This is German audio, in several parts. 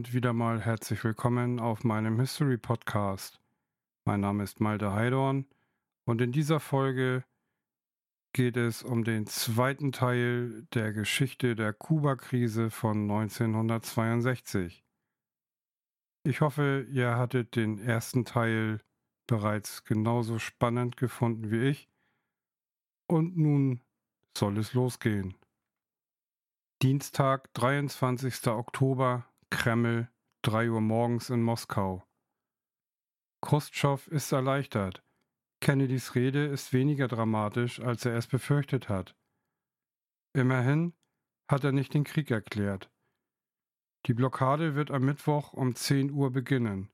Und wieder mal herzlich willkommen auf meinem History Podcast. Mein Name ist Malte Heidorn und in dieser Folge geht es um den zweiten Teil der Geschichte der Kuba-Krise von 1962. Ich hoffe, ihr hattet den ersten Teil bereits genauso spannend gefunden wie ich. Und nun soll es losgehen. Dienstag, 23. Oktober, Kreml, 3 Uhr morgens in Moskau. Khrushchev ist erleichtert. Kennedys Rede ist weniger dramatisch, als er es befürchtet hat. Immerhin hat er nicht den Krieg erklärt. Die Blockade wird am Mittwoch um 10 Uhr beginnen.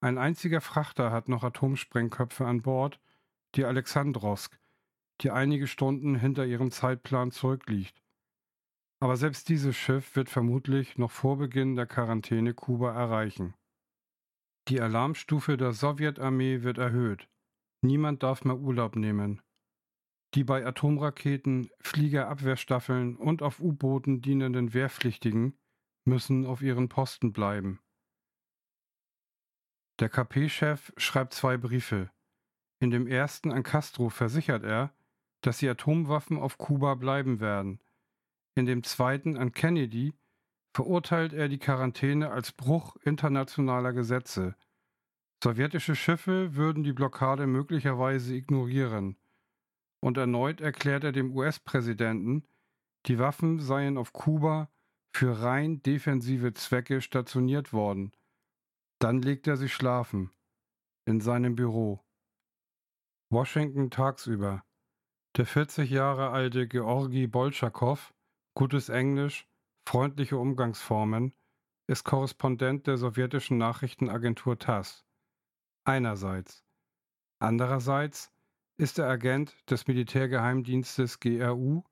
Ein einziger Frachter hat noch Atomsprengköpfe an Bord, die Alexandrowsk, die einige Stunden hinter ihrem Zeitplan zurückliegt. Aber selbst dieses Schiff wird vermutlich noch vor Beginn der Quarantäne Kuba erreichen. Die Alarmstufe der Sowjetarmee wird erhöht. Niemand darf mehr Urlaub nehmen. Die bei Atomraketen, Fliegerabwehrstaffeln und auf U-Booten dienenden Wehrpflichtigen müssen auf ihren Posten bleiben. Der KP-Chef schreibt zwei Briefe. In dem ersten an Castro versichert er, dass die Atomwaffen auf Kuba bleiben werden in dem zweiten an Kennedy verurteilt er die Quarantäne als Bruch internationaler Gesetze. Sowjetische Schiffe würden die Blockade möglicherweise ignorieren. Und erneut erklärt er dem US-Präsidenten, die Waffen seien auf Kuba für rein defensive Zwecke stationiert worden. Dann legt er sich schlafen. In seinem Büro. Washington tagsüber. Der 40 Jahre alte Georgi Bolschakow Gutes Englisch, freundliche Umgangsformen, ist Korrespondent der sowjetischen Nachrichtenagentur TASS. Einerseits. Andererseits ist er Agent des Militärgeheimdienstes GRU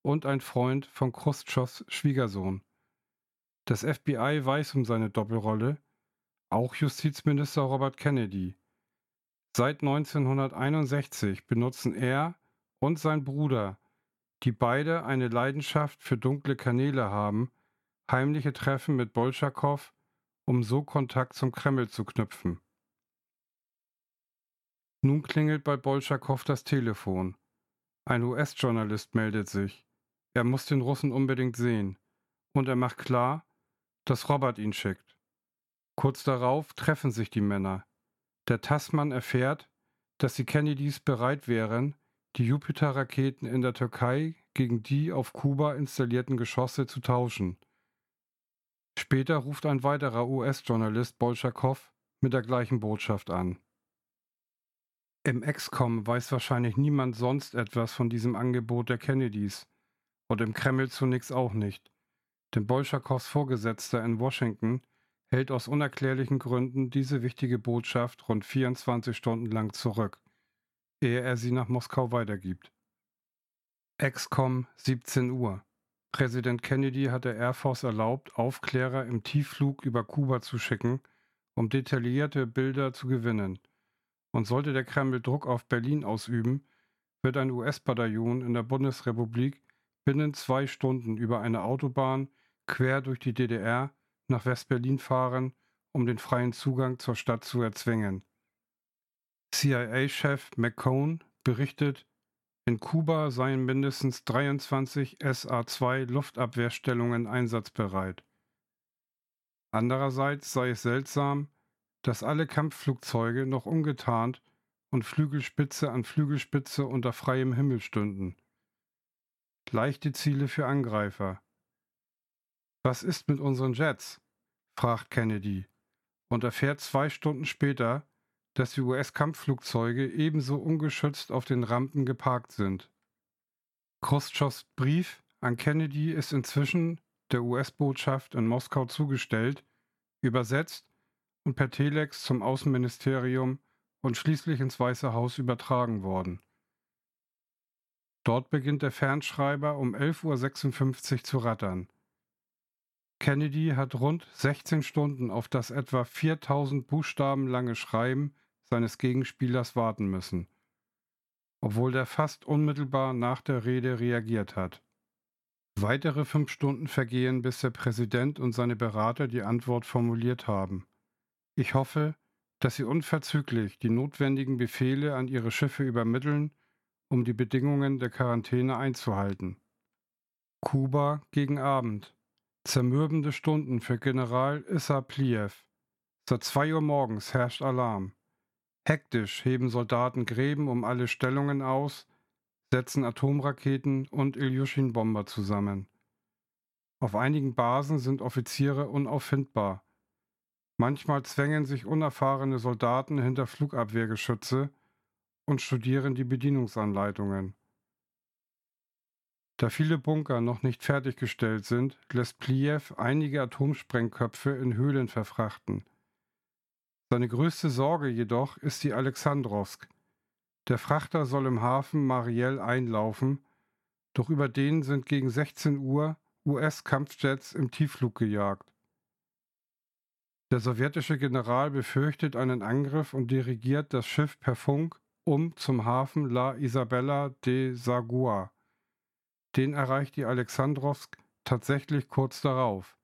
und ein Freund von Khrushchevs Schwiegersohn. Das FBI weiß um seine Doppelrolle, auch Justizminister Robert Kennedy. Seit 1961 benutzen er und sein Bruder die beide eine Leidenschaft für dunkle Kanäle haben, heimliche Treffen mit Bolschakow, um so Kontakt zum Kreml zu knüpfen. Nun klingelt bei Bolschakow das Telefon. Ein US-Journalist meldet sich. Er muss den Russen unbedingt sehen. Und er macht klar, dass Robert ihn schickt. Kurz darauf treffen sich die Männer. Der Tassmann erfährt, dass die Kennedys bereit wären, die Jupiter-Raketen in der Türkei gegen die auf Kuba installierten Geschosse zu tauschen. Später ruft ein weiterer US-Journalist Bolschakow mit der gleichen Botschaft an. Im XCOM weiß wahrscheinlich niemand sonst etwas von diesem Angebot der Kennedys und im Kreml zunächst auch nicht, denn Bolschakows Vorgesetzter in Washington hält aus unerklärlichen Gründen diese wichtige Botschaft rund 24 Stunden lang zurück ehe er sie nach Moskau weitergibt. XCOM 17 Uhr. Präsident Kennedy hat der Air Force erlaubt, Aufklärer im Tiefflug über Kuba zu schicken, um detaillierte Bilder zu gewinnen. Und sollte der Kreml Druck auf Berlin ausüben, wird ein US-Bataillon in der Bundesrepublik binnen zwei Stunden über eine Autobahn quer durch die DDR nach West-Berlin fahren, um den freien Zugang zur Stadt zu erzwingen. CIA-Chef McCone berichtet, in Kuba seien mindestens 23 SA-2 Luftabwehrstellungen einsatzbereit. Andererseits sei es seltsam, dass alle Kampfflugzeuge noch ungetarnt und Flügelspitze an Flügelspitze unter freiem Himmel stünden. Leichte Ziele für Angreifer. Was ist mit unseren Jets? fragt Kennedy und erfährt zwei Stunden später, dass die US-Kampfflugzeuge ebenso ungeschützt auf den Rampen geparkt sind. Khrushchevs Brief an Kennedy ist inzwischen der US-Botschaft in Moskau zugestellt, übersetzt und per Telex zum Außenministerium und schließlich ins Weiße Haus übertragen worden. Dort beginnt der Fernschreiber um 11.56 Uhr zu rattern. Kennedy hat rund 16 Stunden auf das etwa 4000 Buchstaben lange Schreiben seines Gegenspielers warten müssen, obwohl der fast unmittelbar nach der Rede reagiert hat. Weitere fünf Stunden vergehen, bis der Präsident und seine Berater die Antwort formuliert haben. Ich hoffe, dass sie unverzüglich die notwendigen Befehle an ihre Schiffe übermitteln, um die Bedingungen der Quarantäne einzuhalten. Kuba gegen Abend. Zermürbende Stunden für General Issa Pliev. Seit zwei Uhr morgens herrscht Alarm. Hektisch heben Soldaten Gräben um alle Stellungen aus, setzen Atomraketen und Ilyushin-Bomber zusammen. Auf einigen Basen sind Offiziere unauffindbar. Manchmal zwängen sich unerfahrene Soldaten hinter Flugabwehrgeschütze und studieren die Bedienungsanleitungen. Da viele Bunker noch nicht fertiggestellt sind, lässt Pliev einige Atomsprengköpfe in Höhlen verfrachten. Seine größte Sorge jedoch ist die Alexandrowsk. Der Frachter soll im Hafen Mariel einlaufen, doch über den sind gegen 16 Uhr US-Kampfjets im Tiefflug gejagt. Der sowjetische General befürchtet einen Angriff und dirigiert das Schiff per Funk um zum Hafen La Isabella de Sagua. Den erreicht die Alexandrowsk tatsächlich kurz darauf.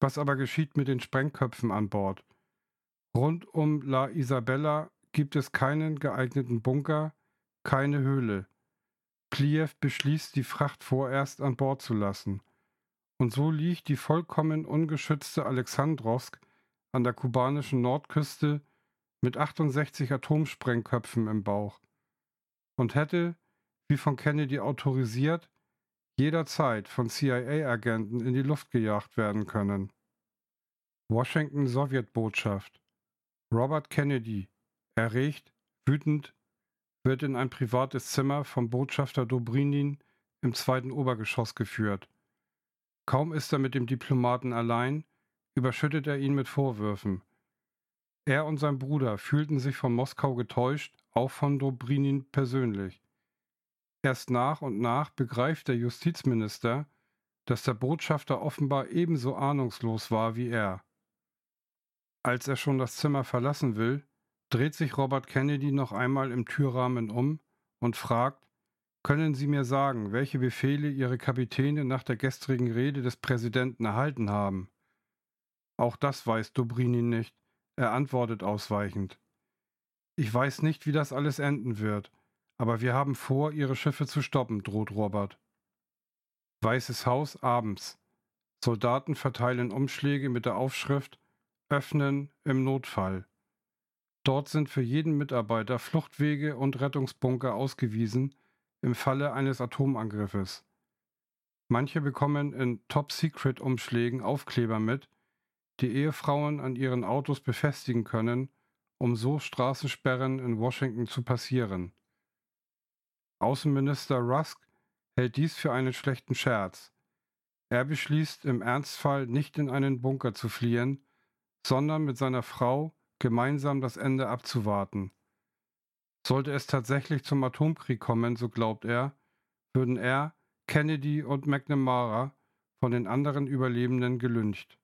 Was aber geschieht mit den Sprengköpfen an Bord? Rund um La Isabella gibt es keinen geeigneten Bunker, keine Höhle. Pliev beschließt, die Fracht vorerst an Bord zu lassen. Und so liegt die vollkommen ungeschützte Alexandrowsk an der kubanischen Nordküste mit 68 Atomsprengköpfen im Bauch und hätte, wie von Kennedy autorisiert, jederzeit von CIA-Agenten in die Luft gejagt werden können. Washington Sowjetbotschaft Robert Kennedy, erregt, wütend, wird in ein privates Zimmer vom Botschafter Dobrinin im zweiten Obergeschoss geführt. Kaum ist er mit dem Diplomaten allein, überschüttet er ihn mit Vorwürfen. Er und sein Bruder fühlten sich von Moskau getäuscht, auch von Dobrinin persönlich. Erst nach und nach begreift der Justizminister, dass der Botschafter offenbar ebenso ahnungslos war wie er. Als er schon das Zimmer verlassen will, dreht sich Robert Kennedy noch einmal im Türrahmen um und fragt, können Sie mir sagen, welche Befehle Ihre Kapitäne nach der gestrigen Rede des Präsidenten erhalten haben? Auch das weiß Dobrynin nicht. Er antwortet ausweichend. Ich weiß nicht, wie das alles enden wird, aber wir haben vor, Ihre Schiffe zu stoppen, droht Robert. Weißes Haus abends. Soldaten verteilen Umschläge mit der Aufschrift Öffnen im Notfall. Dort sind für jeden Mitarbeiter Fluchtwege und Rettungsbunker ausgewiesen im Falle eines Atomangriffes. Manche bekommen in Top-Secret-Umschlägen Aufkleber mit, die Ehefrauen an ihren Autos befestigen können, um so Straßensperren in Washington zu passieren. Außenminister Rusk hält dies für einen schlechten Scherz. Er beschließt im Ernstfall nicht in einen Bunker zu fliehen, sondern mit seiner Frau gemeinsam das Ende abzuwarten. Sollte es tatsächlich zum Atomkrieg kommen, so glaubt er, würden er, Kennedy und McNamara von den anderen Überlebenden gelyncht.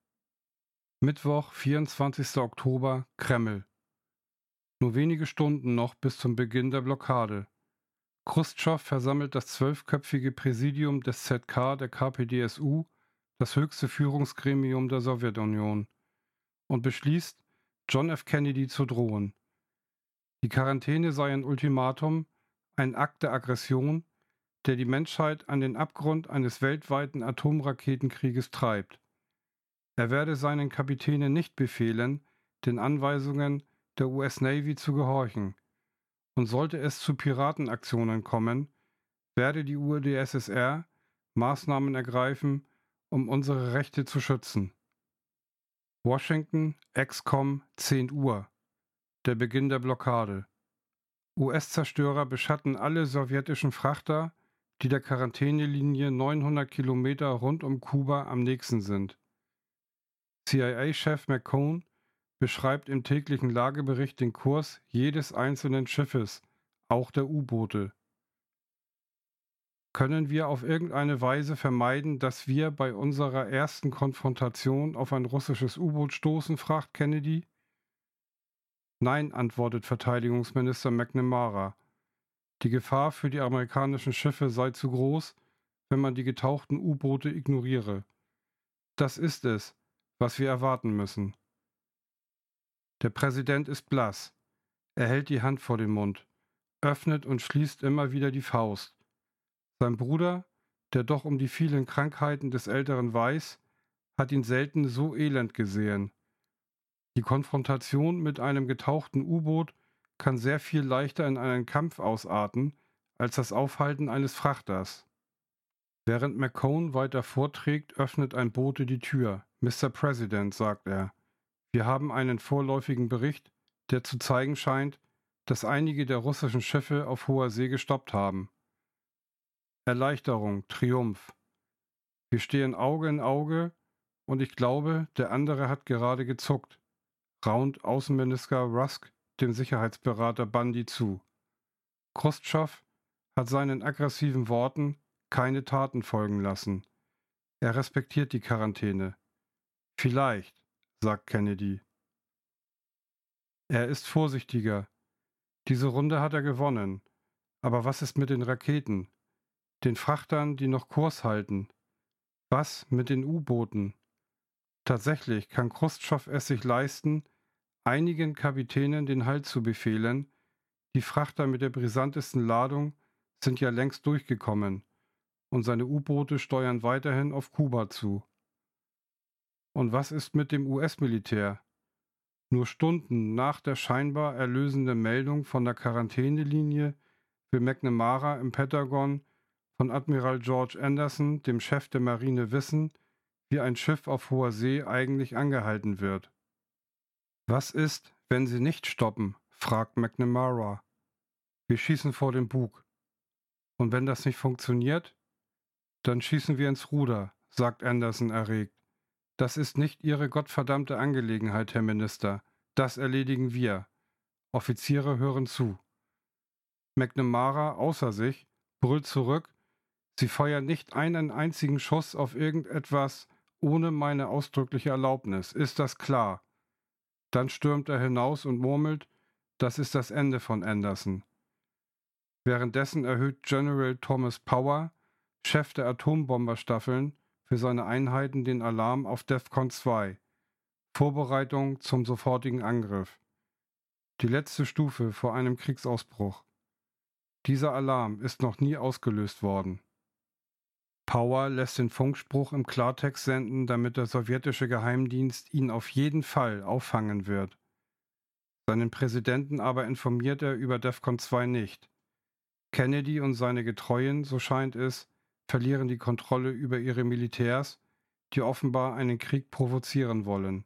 Mittwoch, 24. Oktober, Kreml. Nur wenige Stunden noch bis zum Beginn der Blockade. Khrushchev versammelt das zwölfköpfige Präsidium des ZK der KPDSU, das höchste Führungsgremium der Sowjetunion und beschließt, John F. Kennedy zu drohen. Die Quarantäne sei ein Ultimatum, ein Akt der Aggression, der die Menschheit an den Abgrund eines weltweiten Atomraketenkrieges treibt. Er werde seinen Kapitänen nicht befehlen, den Anweisungen der US Navy zu gehorchen. Und sollte es zu Piratenaktionen kommen, werde die UdSSR Maßnahmen ergreifen, um unsere Rechte zu schützen. Washington, XCOM, 10 Uhr. Der Beginn der Blockade. US-Zerstörer beschatten alle sowjetischen Frachter, die der Quarantänelinie 900 Kilometer rund um Kuba am nächsten sind. CIA-Chef McCone beschreibt im täglichen Lagebericht den Kurs jedes einzelnen Schiffes, auch der U-Boote. Können wir auf irgendeine Weise vermeiden, dass wir bei unserer ersten Konfrontation auf ein russisches U-Boot stoßen? fragt Kennedy. Nein, antwortet Verteidigungsminister McNamara. Die Gefahr für die amerikanischen Schiffe sei zu groß, wenn man die getauchten U-Boote ignoriere. Das ist es, was wir erwarten müssen. Der Präsident ist blass. Er hält die Hand vor den Mund, öffnet und schließt immer wieder die Faust. Sein Bruder, der doch um die vielen Krankheiten des Älteren weiß, hat ihn selten so elend gesehen. Die Konfrontation mit einem getauchten U-Boot kann sehr viel leichter in einen Kampf ausarten als das Aufhalten eines Frachters. Während McCone weiter vorträgt, öffnet ein Bote die Tür. Mr. President, sagt er, wir haben einen vorläufigen Bericht, der zu zeigen scheint, dass einige der russischen Schiffe auf hoher See gestoppt haben. Erleichterung, Triumph. Wir stehen Auge in Auge und ich glaube, der andere hat gerade gezuckt, raunt Außenminister Rusk dem Sicherheitsberater Bundy zu. Khrushchev hat seinen aggressiven Worten keine Taten folgen lassen. Er respektiert die Quarantäne. Vielleicht, sagt Kennedy. Er ist vorsichtiger. Diese Runde hat er gewonnen. Aber was ist mit den Raketen? Den Frachtern, die noch Kurs halten? Was mit den U-Booten? Tatsächlich kann Khrushchev es sich leisten, einigen Kapitänen den Halt zu befehlen, die Frachter mit der brisantesten Ladung sind ja längst durchgekommen und seine U-Boote steuern weiterhin auf Kuba zu. Und was ist mit dem US-Militär? Nur Stunden nach der scheinbar erlösenden Meldung von der Quarantänelinie will McNamara im Pentagon von Admiral George Anderson, dem Chef der Marine, wissen, wie ein Schiff auf hoher See eigentlich angehalten wird. Was ist, wenn sie nicht stoppen? fragt McNamara. Wir schießen vor den Bug. Und wenn das nicht funktioniert? Dann schießen wir ins Ruder, sagt Anderson erregt. Das ist nicht Ihre gottverdammte Angelegenheit, Herr Minister. Das erledigen wir. Offiziere hören zu. McNamara, außer sich, brüllt zurück, Sie feuern nicht einen einzigen Schuss auf irgendetwas ohne meine ausdrückliche Erlaubnis. Ist das klar? Dann stürmt er hinaus und murmelt, das ist das Ende von Anderson. Währenddessen erhöht General Thomas Power, Chef der Atombomberstaffeln, für seine Einheiten den Alarm auf DEFCON 2, Vorbereitung zum sofortigen Angriff. Die letzte Stufe vor einem Kriegsausbruch. Dieser Alarm ist noch nie ausgelöst worden. Power lässt den Funkspruch im Klartext senden, damit der sowjetische Geheimdienst ihn auf jeden Fall auffangen wird. Seinen Präsidenten aber informiert er über DEFCON 2 nicht. Kennedy und seine Getreuen, so scheint es, verlieren die Kontrolle über ihre Militärs, die offenbar einen Krieg provozieren wollen.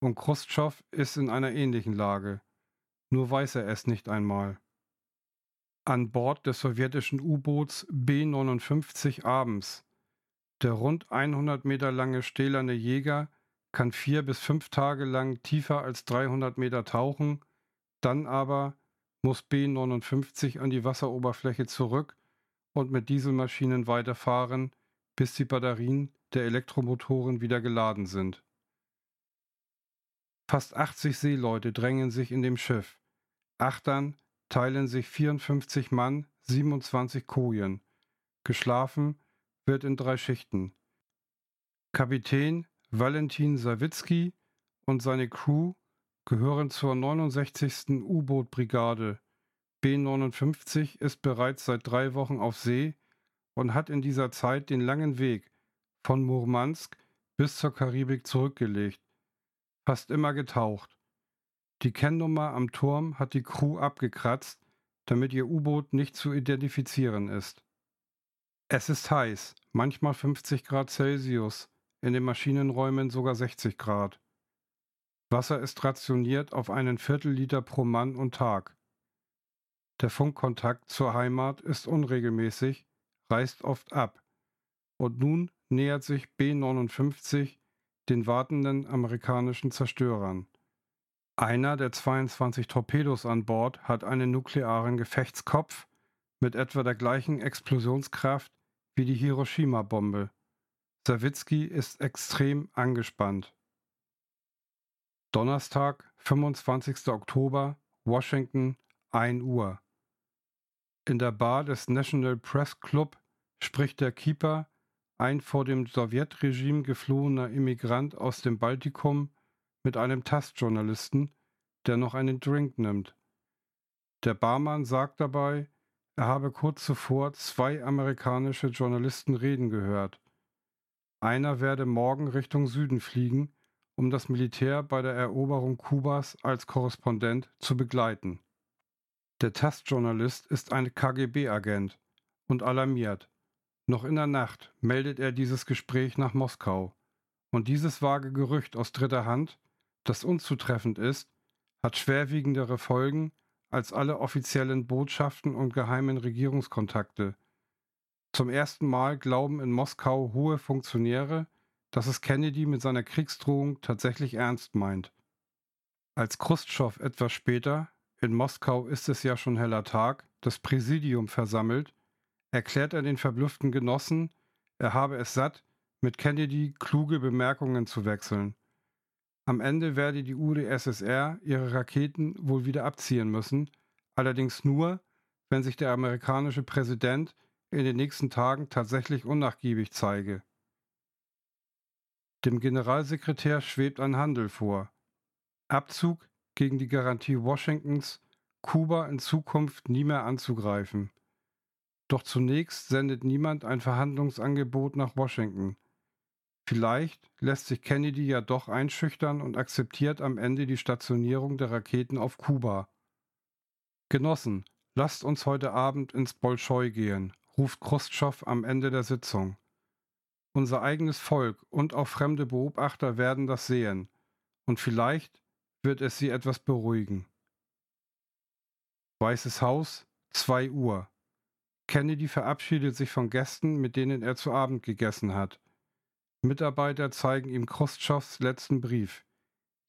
Und Khrushchev ist in einer ähnlichen Lage, nur weiß er es nicht einmal. An Bord des sowjetischen U-Boots B-59 abends. Der rund 100 Meter lange stählerne Jäger kann vier bis fünf Tage lang tiefer als 300 Meter tauchen, dann aber muss B-59 an die Wasseroberfläche zurück und mit Dieselmaschinen weiterfahren, bis die Batterien der Elektromotoren wieder geladen sind. Fast 80 Seeleute drängen sich in dem Schiff. Achtern teilen sich 54 Mann 27 Kojen. Geschlafen wird in drei Schichten. Kapitän Valentin Sawicki und seine Crew gehören zur 69. U-Boot-Brigade. B-59 ist bereits seit drei Wochen auf See und hat in dieser Zeit den langen Weg von Murmansk bis zur Karibik zurückgelegt, fast immer getaucht. Die Kennnummer am Turm hat die Crew abgekratzt, damit ihr U-Boot nicht zu identifizieren ist. Es ist heiß, manchmal 50 Grad Celsius, in den Maschinenräumen sogar 60 Grad. Wasser ist rationiert auf einen Viertelliter pro Mann und Tag. Der Funkkontakt zur Heimat ist unregelmäßig, reißt oft ab. Und nun nähert sich B-59 den wartenden amerikanischen Zerstörern. Einer der 22 Torpedos an Bord hat einen nuklearen Gefechtskopf mit etwa der gleichen Explosionskraft wie die Hiroshima-Bombe. Sawicki ist extrem angespannt. Donnerstag, 25. Oktober, Washington, 1 Uhr. In der Bar des National Press Club spricht der Keeper, ein vor dem Sowjetregime geflohener Immigrant aus dem Baltikum, mit einem Tastjournalisten, der noch einen Drink nimmt. Der Barmann sagt dabei, er habe kurz zuvor zwei amerikanische Journalisten reden gehört. Einer werde morgen Richtung Süden fliegen, um das Militär bei der Eroberung Kubas als Korrespondent zu begleiten. Der Tastjournalist ist ein KGB-Agent und alarmiert. Noch in der Nacht meldet er dieses Gespräch nach Moskau. Und dieses vage Gerücht aus dritter Hand, das unzutreffend ist, hat schwerwiegendere Folgen als alle offiziellen Botschaften und geheimen Regierungskontakte. Zum ersten Mal glauben in Moskau hohe Funktionäre, dass es Kennedy mit seiner Kriegsdrohung tatsächlich ernst meint. Als Khrushchev etwas später, in Moskau ist es ja schon heller Tag, das Präsidium versammelt, erklärt er den verblüfften Genossen, er habe es satt, mit Kennedy kluge Bemerkungen zu wechseln. Am Ende werde die UdSSR ihre Raketen wohl wieder abziehen müssen, allerdings nur, wenn sich der amerikanische Präsident in den nächsten Tagen tatsächlich unnachgiebig zeige. Dem Generalsekretär schwebt ein Handel vor. Abzug gegen die Garantie Washingtons, Kuba in Zukunft nie mehr anzugreifen. Doch zunächst sendet niemand ein Verhandlungsangebot nach Washington. Vielleicht lässt sich Kennedy ja doch einschüchtern und akzeptiert am Ende die Stationierung der Raketen auf Kuba. Genossen, lasst uns heute Abend ins Bolschoi gehen, ruft Khrushchev am Ende der Sitzung. Unser eigenes Volk und auch fremde Beobachter werden das sehen, und vielleicht wird es sie etwas beruhigen. Weißes Haus, 2 Uhr. Kennedy verabschiedet sich von Gästen, mit denen er zu Abend gegessen hat. Mitarbeiter zeigen ihm Khrushchevs letzten Brief.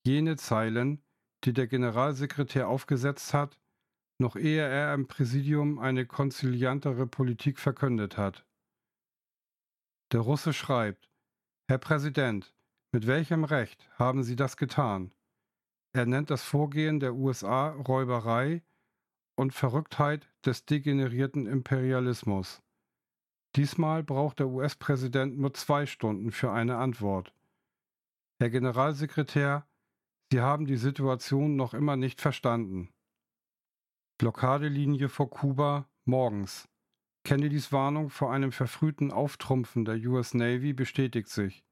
Jene Zeilen, die der Generalsekretär aufgesetzt hat, noch ehe er im Präsidium eine konziliantere Politik verkündet hat. Der Russe schreibt, Herr Präsident, mit welchem Recht haben Sie das getan? Er nennt das Vorgehen der USA Räuberei und Verrücktheit des degenerierten Imperialismus. Diesmal braucht der US-Präsident nur zwei Stunden für eine Antwort. Herr Generalsekretär, Sie haben die Situation noch immer nicht verstanden. Blockadelinie vor Kuba morgens. Kennedys Warnung vor einem verfrühten Auftrumpfen der US Navy bestätigt sich.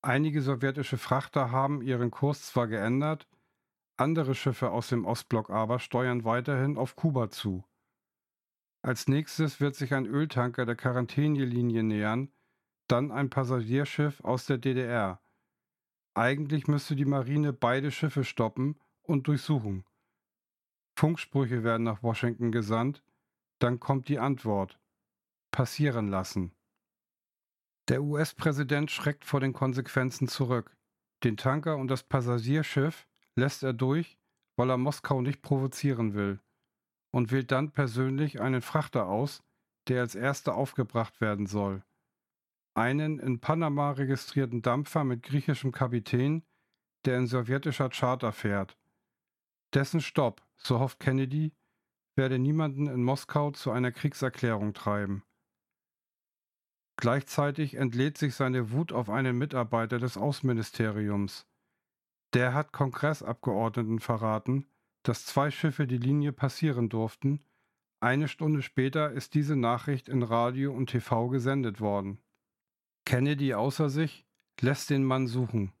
Einige sowjetische Frachter haben ihren Kurs zwar geändert, andere Schiffe aus dem Ostblock aber steuern weiterhin auf Kuba zu. Als nächstes wird sich ein Öltanker der Quarantänelinie nähern, dann ein Passagierschiff aus der DDR. Eigentlich müsste die Marine beide Schiffe stoppen und durchsuchen. Funksprüche werden nach Washington gesandt, dann kommt die Antwort. Passieren lassen. Der US-Präsident schreckt vor den Konsequenzen zurück. Den Tanker und das Passagierschiff lässt er durch, weil er Moskau nicht provozieren will und wählt dann persönlich einen Frachter aus, der als erster aufgebracht werden soll. Einen in Panama registrierten Dampfer mit griechischem Kapitän, der in sowjetischer Charter fährt. Dessen Stopp, so hofft Kennedy, werde niemanden in Moskau zu einer Kriegserklärung treiben. Gleichzeitig entlädt sich seine Wut auf einen Mitarbeiter des Außenministeriums. Der hat Kongressabgeordneten verraten, dass zwei Schiffe die Linie passieren durften. Eine Stunde später ist diese Nachricht in Radio und TV gesendet worden. Kennedy außer sich lässt den Mann suchen.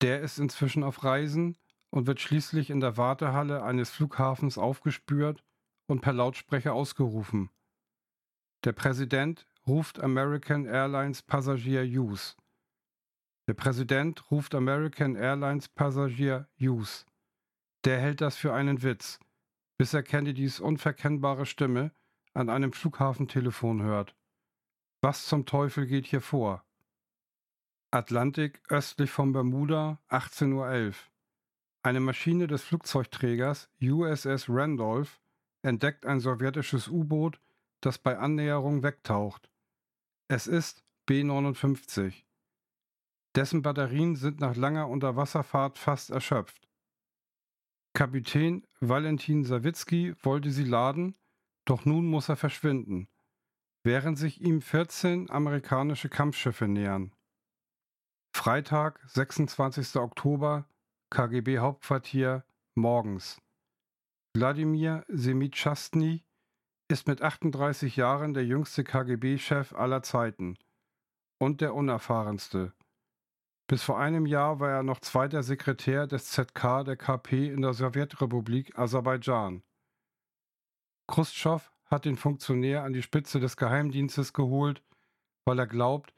Der ist inzwischen auf Reisen und wird schließlich in der Wartehalle eines Flughafens aufgespürt und per Lautsprecher ausgerufen. Der Präsident ruft American Airlines Passagier Hughes. Der Präsident ruft American Airlines Passagier Hughes. Der hält das für einen Witz, bis er Kennedys unverkennbare Stimme an einem Flughafentelefon hört. Was zum Teufel geht hier vor? Atlantik östlich von Bermuda, 18.11 Uhr. Eine Maschine des Flugzeugträgers USS Randolph entdeckt ein sowjetisches U-Boot, das bei Annäherung wegtaucht. Es ist B-59. Dessen Batterien sind nach langer Unterwasserfahrt fast erschöpft. Kapitän Valentin Sawizki wollte sie laden, doch nun muss er verschwinden. während sich ihm 14 amerikanische Kampfschiffe nähern. Freitag, 26. Oktober, KGB Hauptquartier, morgens. Wladimir Semitschastny ist mit 38 Jahren der jüngste KGB-Chef aller Zeiten und der unerfahrenste. Bis vor einem Jahr war er noch zweiter Sekretär des ZK der KP in der Sowjetrepublik Aserbaidschan. Khrushchev hat den Funktionär an die Spitze des Geheimdienstes geholt, weil er glaubt,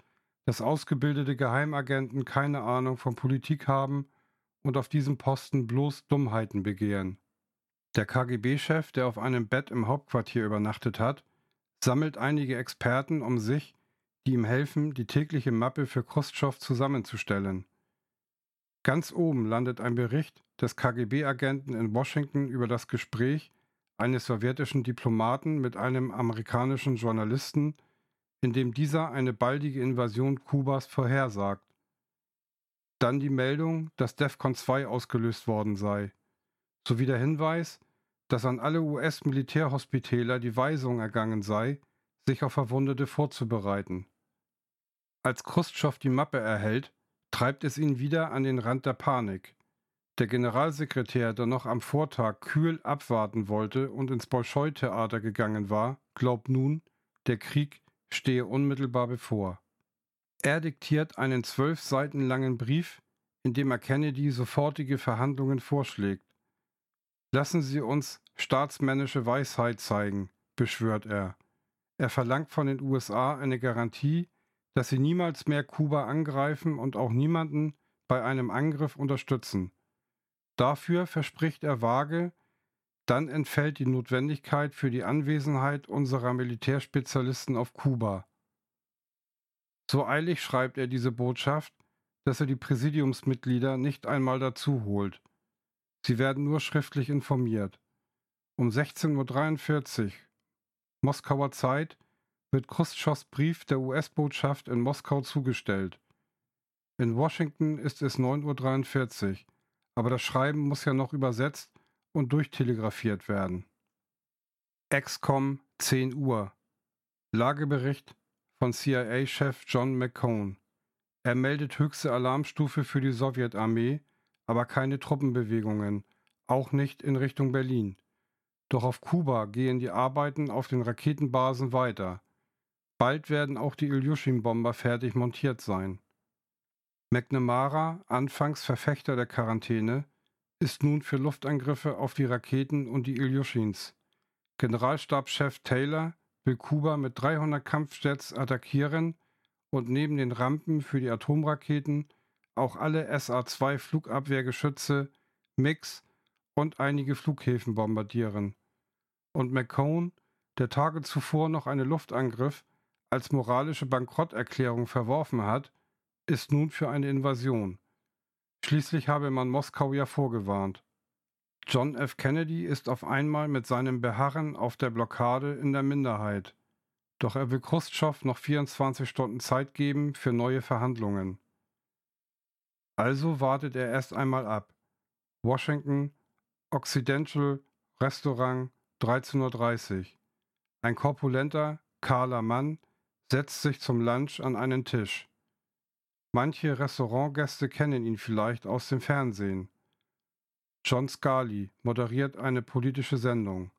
dass ausgebildete Geheimagenten keine Ahnung von Politik haben und auf diesem Posten bloß Dummheiten begehen. Der KGB-Chef, der auf einem Bett im Hauptquartier übernachtet hat, sammelt einige Experten um sich die ihm helfen, die tägliche Mappe für Khrushchev zusammenzustellen. Ganz oben landet ein Bericht des KGB-Agenten in Washington über das Gespräch eines sowjetischen Diplomaten mit einem amerikanischen Journalisten, in dem dieser eine baldige Invasion Kubas vorhersagt. Dann die Meldung, dass DEFCON 2 ausgelöst worden sei, sowie der Hinweis, dass an alle US-Militärhospitäler die Weisung ergangen sei, sich auf Verwundete vorzubereiten. Als Khrushchev die Mappe erhält, treibt es ihn wieder an den Rand der Panik. Der Generalsekretär, der noch am Vortag kühl abwarten wollte und ins Bolschoi-Theater gegangen war, glaubt nun, der Krieg stehe unmittelbar bevor. Er diktiert einen zwölf Seiten langen Brief, in dem er Kennedy sofortige Verhandlungen vorschlägt. Lassen Sie uns staatsmännische Weisheit zeigen, beschwört er. Er verlangt von den USA eine Garantie, dass sie niemals mehr Kuba angreifen und auch niemanden bei einem Angriff unterstützen. Dafür verspricht er vage, dann entfällt die Notwendigkeit für die Anwesenheit unserer Militärspezialisten auf Kuba. So eilig schreibt er diese Botschaft, dass er die Präsidiumsmitglieder nicht einmal dazu holt. Sie werden nur schriftlich informiert. Um 16.43 Uhr Moskauer Zeit wird Khrushchevs Brief der US-Botschaft in Moskau zugestellt. In Washington ist es 9.43 Uhr, aber das Schreiben muss ja noch übersetzt und durchtelegrafiert werden. XCOM 10 Uhr. Lagebericht von CIA-Chef John McCone. Er meldet höchste Alarmstufe für die Sowjetarmee, aber keine Truppenbewegungen, auch nicht in Richtung Berlin. Doch auf Kuba gehen die Arbeiten auf den Raketenbasen weiter. Bald werden auch die Ilyushin-Bomber fertig montiert sein. McNamara, anfangs Verfechter der Quarantäne, ist nun für Luftangriffe auf die Raketen und die Ilyushins. Generalstabschef Taylor will Kuba mit 300 Kampfjets attackieren und neben den Rampen für die Atomraketen auch alle SA-2 Flugabwehrgeschütze, MiGs und einige Flughäfen bombardieren. Und McCone, der Tage zuvor noch einen Luftangriff als moralische Bankrotterklärung verworfen hat, ist nun für eine Invasion. Schließlich habe man Moskau ja vorgewarnt. John F. Kennedy ist auf einmal mit seinem Beharren auf der Blockade in der Minderheit. Doch er will Khrushchev noch 24 Stunden Zeit geben für neue Verhandlungen. Also wartet er erst einmal ab. Washington, Occidental, Restaurant, 13.30 Uhr. Ein korpulenter, kahler Mann setzt sich zum Lunch an einen Tisch. Manche Restaurantgäste kennen ihn vielleicht aus dem Fernsehen. John Scully moderiert eine politische Sendung.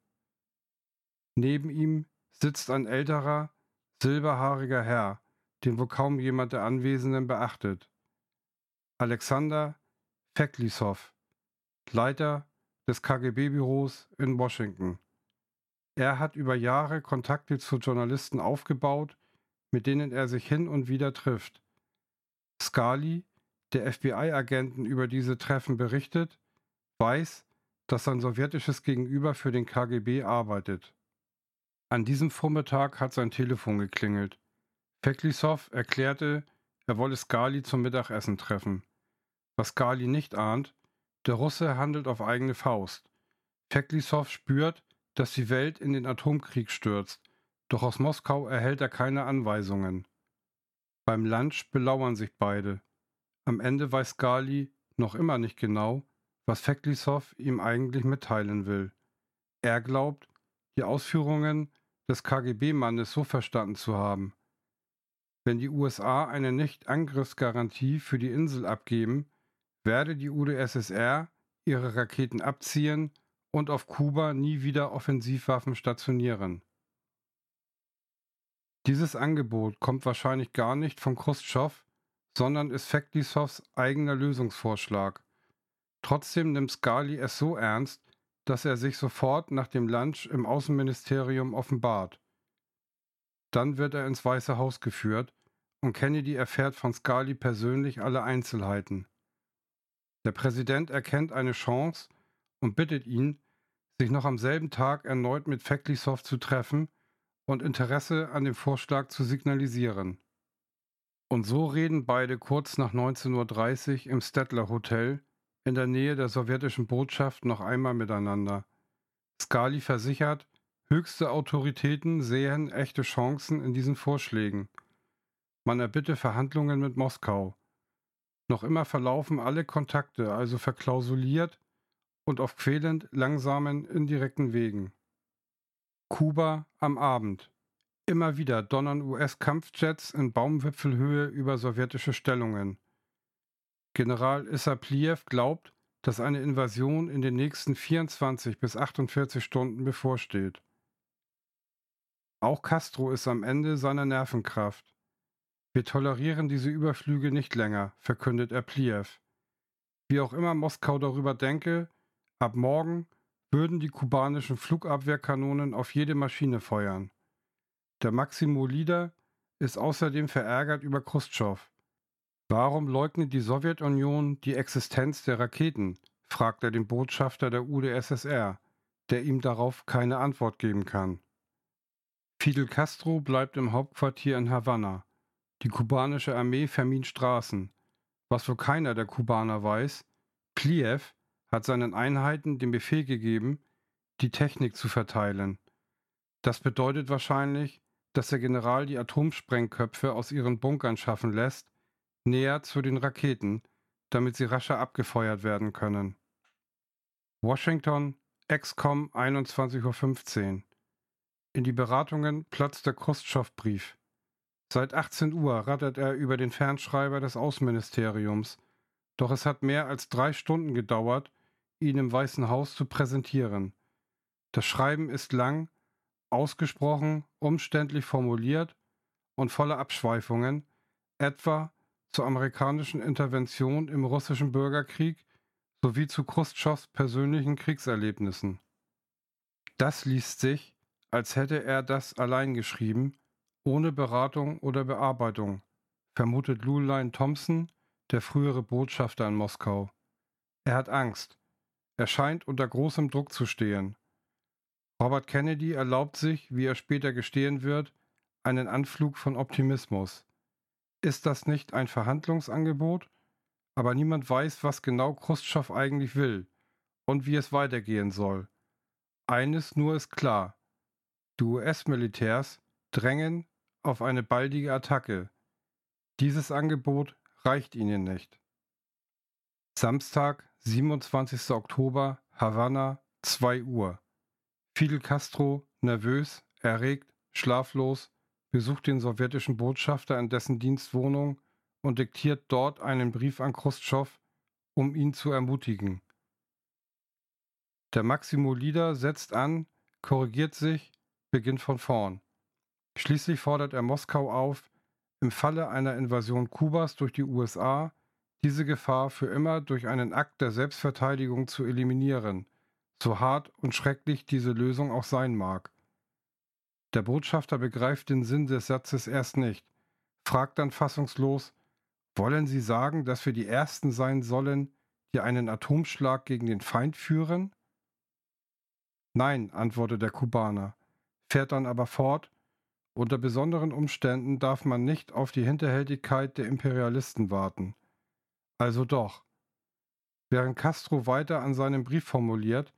Neben ihm sitzt ein älterer, silberhaariger Herr, den wohl kaum jemand der Anwesenden beachtet. Alexander Feklisov, Leiter des KGB-Büros in Washington. Er hat über Jahre Kontakte zu Journalisten aufgebaut mit denen er sich hin und wieder trifft. Scali, der FBI-Agenten über diese Treffen berichtet, weiß, dass sein sowjetisches Gegenüber für den KGB arbeitet. An diesem Vormittag hat sein Telefon geklingelt. Feklisov erklärte, er wolle Skali zum Mittagessen treffen. Was Skali nicht ahnt, der Russe handelt auf eigene Faust. Feklisov spürt, dass die Welt in den Atomkrieg stürzt doch aus Moskau erhält er keine Anweisungen. Beim Lunch belauern sich beide. Am Ende weiß Gali noch immer nicht genau, was Feklisov ihm eigentlich mitteilen will. Er glaubt, die Ausführungen des KGB-Mannes so verstanden zu haben. Wenn die USA eine Nicht-Angriffsgarantie für die Insel abgeben, werde die UdSSR ihre Raketen abziehen und auf Kuba nie wieder Offensivwaffen stationieren. Dieses Angebot kommt wahrscheinlich gar nicht von Khrushchev, sondern ist Feklisows eigener Lösungsvorschlag. Trotzdem nimmt Skali es so ernst, dass er sich sofort nach dem Lunch im Außenministerium offenbart. Dann wird er ins Weiße Haus geführt und Kennedy erfährt von Skali persönlich alle Einzelheiten. Der Präsident erkennt eine Chance und bittet ihn, sich noch am selben Tag erneut mit Feklisow zu treffen und Interesse an dem Vorschlag zu signalisieren. Und so reden beide kurz nach 19.30 Uhr im Stettler Hotel in der Nähe der sowjetischen Botschaft noch einmal miteinander. Skali versichert, höchste Autoritäten sehen echte Chancen in diesen Vorschlägen. Man erbitte Verhandlungen mit Moskau. Noch immer verlaufen alle Kontakte also verklausuliert und auf quälend langsamen, indirekten Wegen. Kuba am Abend. Immer wieder donnern US-Kampfjets in Baumwipfelhöhe über sowjetische Stellungen. General Issapliew glaubt, dass eine Invasion in den nächsten 24 bis 48 Stunden bevorsteht. Auch Castro ist am Ende seiner Nervenkraft. Wir tolerieren diese Überflüge nicht länger, verkündet er Pliew. Wie auch immer Moskau darüber denke, ab morgen würden die kubanischen Flugabwehrkanonen auf jede Maschine feuern. Der Maximo Lieder ist außerdem verärgert über Khrushchev. Warum leugnet die Sowjetunion die Existenz der Raketen? fragt er den Botschafter der UdSSR, der ihm darauf keine Antwort geben kann. Fidel Castro bleibt im Hauptquartier in Havanna. Die kubanische Armee vermint Straßen. Was wohl keiner der Kubaner weiß, Pliew hat seinen Einheiten den Befehl gegeben, die Technik zu verteilen. Das bedeutet wahrscheinlich, dass der General die Atomsprengköpfe aus ihren Bunkern schaffen lässt, näher zu den Raketen, damit sie rascher abgefeuert werden können. Washington, XCOM 21.15 Uhr. In die Beratungen platzt der Khrushchev-Brief. Seit 18 Uhr rattert er über den Fernschreiber des Außenministeriums, doch es hat mehr als drei Stunden gedauert, ihn im Weißen Haus zu präsentieren. Das Schreiben ist lang, ausgesprochen, umständlich formuliert und voller Abschweifungen, etwa zur amerikanischen Intervention im russischen Bürgerkrieg sowie zu Khrushchevs persönlichen Kriegserlebnissen. Das liest sich, als hätte er das allein geschrieben ohne Beratung oder Bearbeitung, vermutet Lulein Thompson, der frühere Botschafter in Moskau. Er hat Angst. Er scheint unter großem Druck zu stehen. Robert Kennedy erlaubt sich, wie er später gestehen wird, einen Anflug von Optimismus. Ist das nicht ein Verhandlungsangebot? Aber niemand weiß, was genau Khrushchev eigentlich will und wie es weitergehen soll. Eines nur ist klar. Die US-Militärs drängen auf eine baldige Attacke. Dieses Angebot reicht ihnen nicht. Samstag, 27. Oktober, Havanna, 2 Uhr. Fidel Castro, nervös, erregt, schlaflos, besucht den sowjetischen Botschafter in dessen Dienstwohnung und diktiert dort einen Brief an Khrushchev, um ihn zu ermutigen. Der Maximo Lieder setzt an, korrigiert sich, beginnt von vorn. Schließlich fordert er Moskau auf, im Falle einer Invasion Kubas durch die USA diese Gefahr für immer durch einen Akt der Selbstverteidigung zu eliminieren, so hart und schrecklich diese Lösung auch sein mag. Der Botschafter begreift den Sinn des Satzes erst nicht, fragt dann fassungslos, wollen Sie sagen, dass wir die Ersten sein sollen, die einen Atomschlag gegen den Feind führen? Nein, antwortet der Kubaner, fährt dann aber fort, unter besonderen Umständen darf man nicht auf die Hinterhältigkeit der Imperialisten warten. Also doch. Während Castro weiter an seinem Brief formuliert,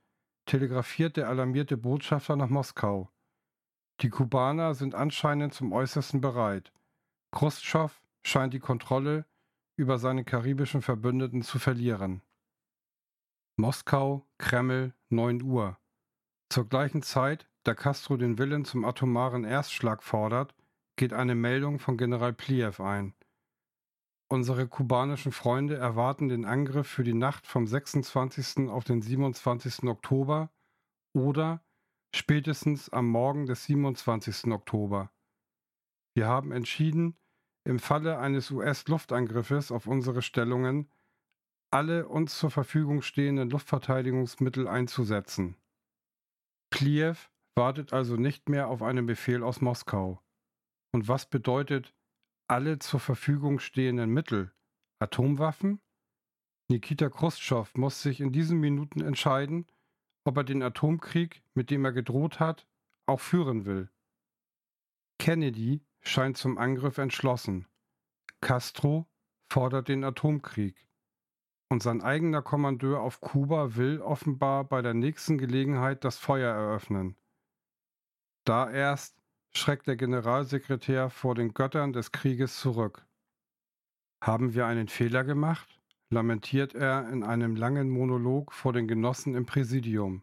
telegrafiert der alarmierte Botschafter nach Moskau. Die Kubaner sind anscheinend zum Äußersten bereit. Khrushchev scheint die Kontrolle über seine karibischen Verbündeten zu verlieren. Moskau, Kreml, 9 Uhr. Zur gleichen Zeit da Castro den Willen zum atomaren Erstschlag fordert, geht eine Meldung von General Pliev ein. Unsere kubanischen Freunde erwarten den Angriff für die Nacht vom 26. auf den 27. Oktober oder spätestens am Morgen des 27. Oktober. Wir haben entschieden, im Falle eines US-Luftangriffes auf unsere Stellungen alle uns zur Verfügung stehenden Luftverteidigungsmittel einzusetzen. Pliev wartet also nicht mehr auf einen Befehl aus Moskau. Und was bedeutet alle zur Verfügung stehenden Mittel? Atomwaffen? Nikita Khrushchev muss sich in diesen Minuten entscheiden, ob er den Atomkrieg, mit dem er gedroht hat, auch führen will. Kennedy scheint zum Angriff entschlossen. Castro fordert den Atomkrieg. Und sein eigener Kommandeur auf Kuba will offenbar bei der nächsten Gelegenheit das Feuer eröffnen. Da erst schreckt der Generalsekretär vor den Göttern des Krieges zurück. Haben wir einen Fehler gemacht? lamentiert er in einem langen Monolog vor den Genossen im Präsidium.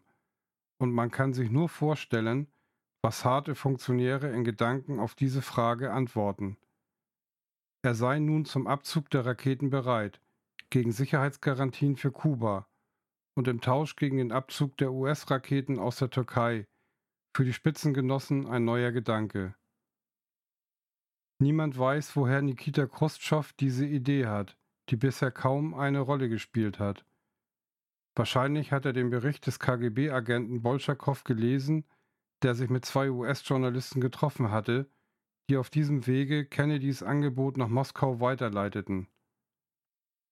Und man kann sich nur vorstellen, was harte Funktionäre in Gedanken auf diese Frage antworten. Er sei nun zum Abzug der Raketen bereit, gegen Sicherheitsgarantien für Kuba und im Tausch gegen den Abzug der US-Raketen aus der Türkei für die Spitzengenossen ein neuer Gedanke. Niemand weiß, woher Nikita Khrushchev diese Idee hat, die bisher kaum eine Rolle gespielt hat. Wahrscheinlich hat er den Bericht des KGB-Agenten Bolschakow gelesen, der sich mit zwei US-Journalisten getroffen hatte, die auf diesem Wege Kennedys Angebot nach Moskau weiterleiteten.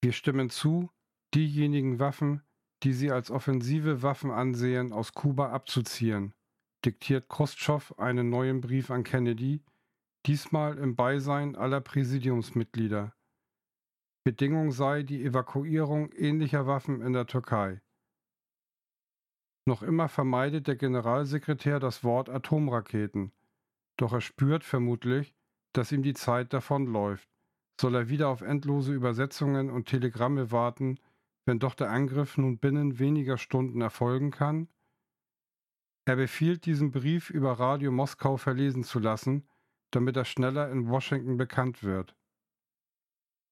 Wir stimmen zu, diejenigen Waffen, die sie als offensive Waffen ansehen, aus Kuba abzuziehen diktiert Khrushchev einen neuen Brief an Kennedy, diesmal im Beisein aller Präsidiumsmitglieder. Bedingung sei die Evakuierung ähnlicher Waffen in der Türkei. Noch immer vermeidet der Generalsekretär das Wort Atomraketen, doch er spürt vermutlich, dass ihm die Zeit davonläuft. Soll er wieder auf endlose Übersetzungen und Telegramme warten, wenn doch der Angriff nun binnen weniger Stunden erfolgen kann? Er befiehlt, diesen Brief über Radio Moskau verlesen zu lassen, damit er schneller in Washington bekannt wird.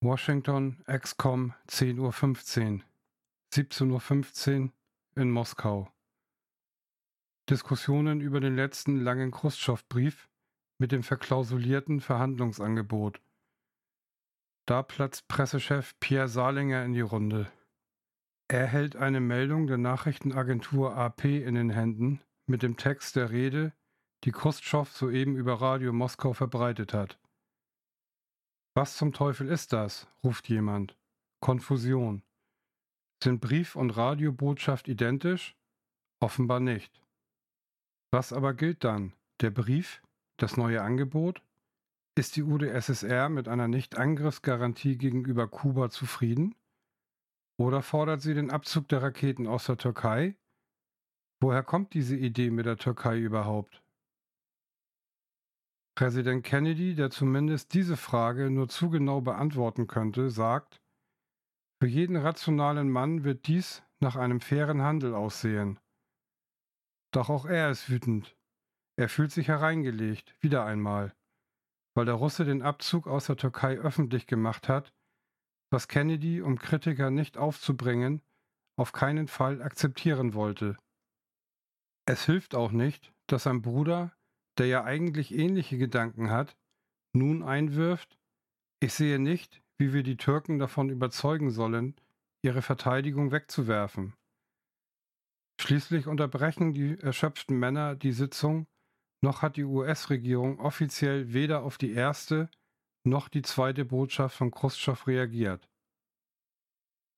Washington, XCOM, 10.15 Uhr. 17.15 Uhr in Moskau. Diskussionen über den letzten langen Khrushchev-Brief mit dem verklausulierten Verhandlungsangebot. Da platzt Pressechef Pierre Salinger in die Runde. Er hält eine Meldung der Nachrichtenagentur AP in den Händen, mit dem Text der Rede, die Khrushchev soeben über Radio Moskau verbreitet hat. Was zum Teufel ist das? ruft jemand. Konfusion. Sind Brief und Radiobotschaft identisch? Offenbar nicht. Was aber gilt dann? Der Brief? Das neue Angebot? Ist die UdSSR mit einer Nicht-Angriffsgarantie gegenüber Kuba zufrieden? Oder fordert sie den Abzug der Raketen aus der Türkei, Woher kommt diese Idee mit der Türkei überhaupt? Präsident Kennedy, der zumindest diese Frage nur zu genau beantworten könnte, sagt, für jeden rationalen Mann wird dies nach einem fairen Handel aussehen. Doch auch er ist wütend. Er fühlt sich hereingelegt, wieder einmal, weil der Russe den Abzug aus der Türkei öffentlich gemacht hat, was Kennedy, um Kritiker nicht aufzubringen, auf keinen Fall akzeptieren wollte. Es hilft auch nicht, dass sein Bruder, der ja eigentlich ähnliche Gedanken hat, nun einwirft, ich sehe nicht, wie wir die Türken davon überzeugen sollen, ihre Verteidigung wegzuwerfen. Schließlich unterbrechen die erschöpften Männer die Sitzung, noch hat die US-Regierung offiziell weder auf die erste noch die zweite Botschaft von Khrushchev reagiert.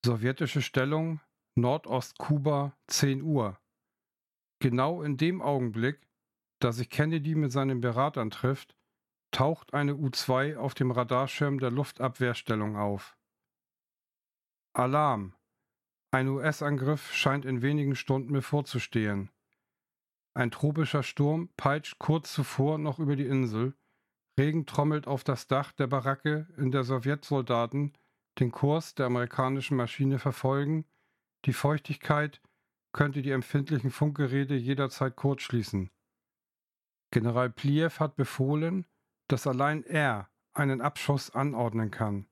Sowjetische Stellung Nordost-Kuba 10 Uhr. Genau in dem Augenblick, da sich Kennedy mit seinen Beratern trifft, taucht eine U-2 auf dem Radarschirm der Luftabwehrstellung auf. Alarm! Ein US-Angriff scheint in wenigen Stunden bevorzustehen. Ein tropischer Sturm peitscht kurz zuvor noch über die Insel, Regen trommelt auf das Dach der Baracke, in der Sowjetsoldaten den Kurs der amerikanischen Maschine verfolgen, die Feuchtigkeit könnte die empfindlichen Funkgeräte jederzeit kurzschließen. General Pliev hat befohlen, dass allein er einen Abschuss anordnen kann.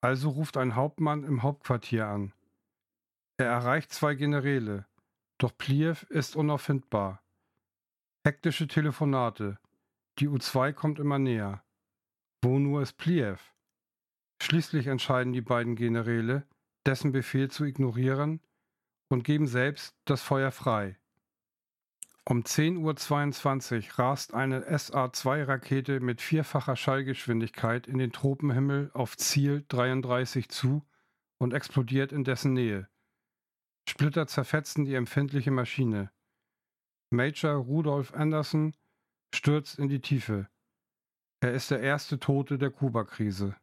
Also ruft ein Hauptmann im Hauptquartier an. Er erreicht zwei Generäle, doch Pliev ist unauffindbar. Hektische Telefonate. Die U2 kommt immer näher. Wo nur ist Pliev? Schließlich entscheiden die beiden Generäle, dessen Befehl zu ignorieren und geben selbst das Feuer frei. Um 10.22 Uhr rast eine SA-2-Rakete mit vierfacher Schallgeschwindigkeit in den Tropenhimmel auf Ziel 33 zu und explodiert in dessen Nähe. Splitter zerfetzen die empfindliche Maschine. Major Rudolph Anderson stürzt in die Tiefe. Er ist der erste Tote der Kuba-Krise.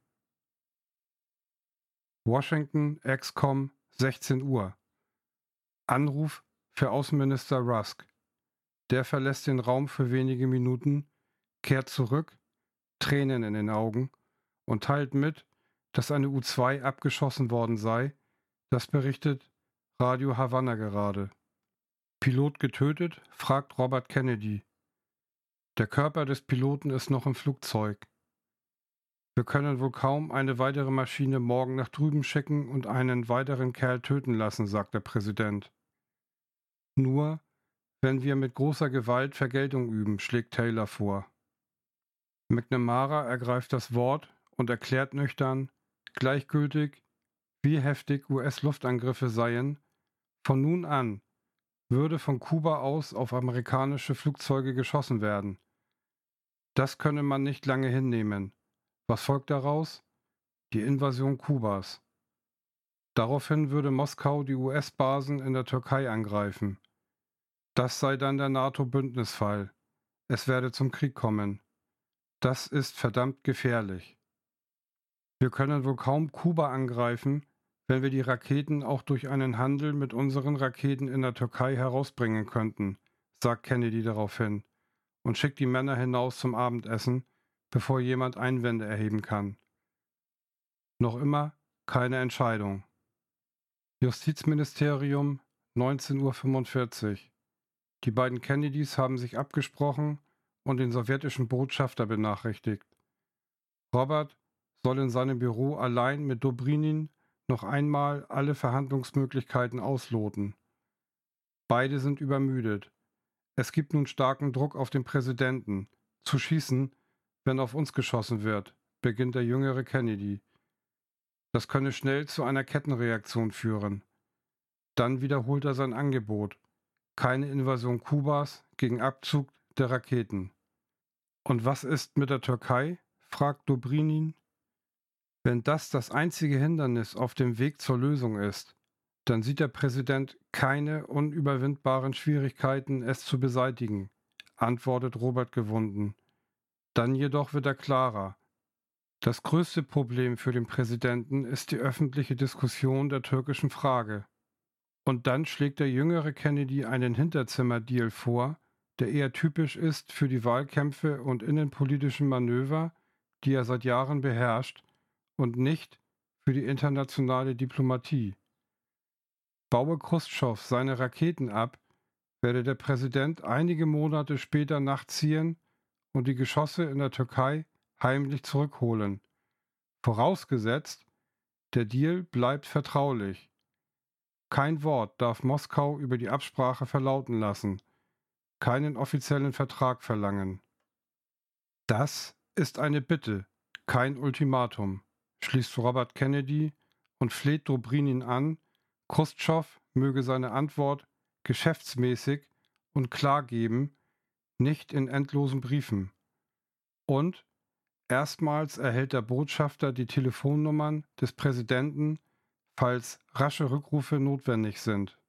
Washington, XCOM, 16 Uhr. Anruf für Außenminister Rusk. Der verlässt den Raum für wenige Minuten, kehrt zurück, Tränen in den Augen und teilt mit, dass eine U-2 abgeschossen worden sei. Das berichtet Radio Havanna gerade. Pilot getötet? fragt Robert Kennedy. Der Körper des Piloten ist noch im Flugzeug. Wir können wohl kaum eine weitere Maschine morgen nach drüben schicken und einen weiteren Kerl töten lassen, sagt der Präsident. Nur, wenn wir mit großer Gewalt Vergeltung üben, schlägt Taylor vor. McNamara ergreift das Wort und erklärt nüchtern, gleichgültig, wie heftig US-Luftangriffe seien, von nun an würde von Kuba aus auf amerikanische Flugzeuge geschossen werden. Das könne man nicht lange hinnehmen. Was folgt daraus? Die Invasion Kubas. Daraufhin würde Moskau die US-Basen in der Türkei angreifen. Das sei dann der NATO-Bündnisfall. Es werde zum Krieg kommen. Das ist verdammt gefährlich. Wir können wohl kaum Kuba angreifen, wenn wir die Raketen auch durch einen Handel mit unseren Raketen in der Türkei herausbringen könnten, sagt Kennedy daraufhin und schickt die Männer hinaus zum Abendessen, bevor jemand Einwände erheben kann. Noch immer keine Entscheidung. Justizministerium 19.45 Uhr. Die beiden Kennedys haben sich abgesprochen und den sowjetischen Botschafter benachrichtigt. Robert soll in seinem Büro allein mit Dobrinin noch einmal alle Verhandlungsmöglichkeiten ausloten. Beide sind übermüdet. Es gibt nun starken Druck auf den Präsidenten, zu schießen, wenn auf uns geschossen wird, beginnt der jüngere Kennedy. Das könne schnell zu einer Kettenreaktion führen. Dann wiederholt er sein Angebot keine Invasion Kubas gegen Abzug der Raketen. Und was ist mit der Türkei? fragt Dobrinin. Wenn das das einzige Hindernis auf dem Weg zur Lösung ist, dann sieht der Präsident keine unüberwindbaren Schwierigkeiten, es zu beseitigen, antwortet Robert gewunden. Dann jedoch wird er klarer. Das größte Problem für den Präsidenten ist die öffentliche Diskussion der türkischen Frage. Und dann schlägt der jüngere Kennedy einen Hinterzimmerdeal vor, der eher typisch ist für die Wahlkämpfe und innenpolitischen Manöver, die er seit Jahren beherrscht, und nicht für die internationale Diplomatie. Baue Khrushchev seine Raketen ab, werde der Präsident einige Monate später nachziehen und die Geschosse in der Türkei heimlich zurückholen. Vorausgesetzt, der Deal bleibt vertraulich. Kein Wort darf Moskau über die Absprache verlauten lassen, keinen offiziellen Vertrag verlangen. Das ist eine Bitte, kein Ultimatum, schließt Robert Kennedy und fleht Dobrinin an, Khrushchev möge seine Antwort geschäftsmäßig und klar geben, nicht in endlosen Briefen. Und erstmals erhält der Botschafter die Telefonnummern des Präsidenten falls rasche Rückrufe notwendig sind.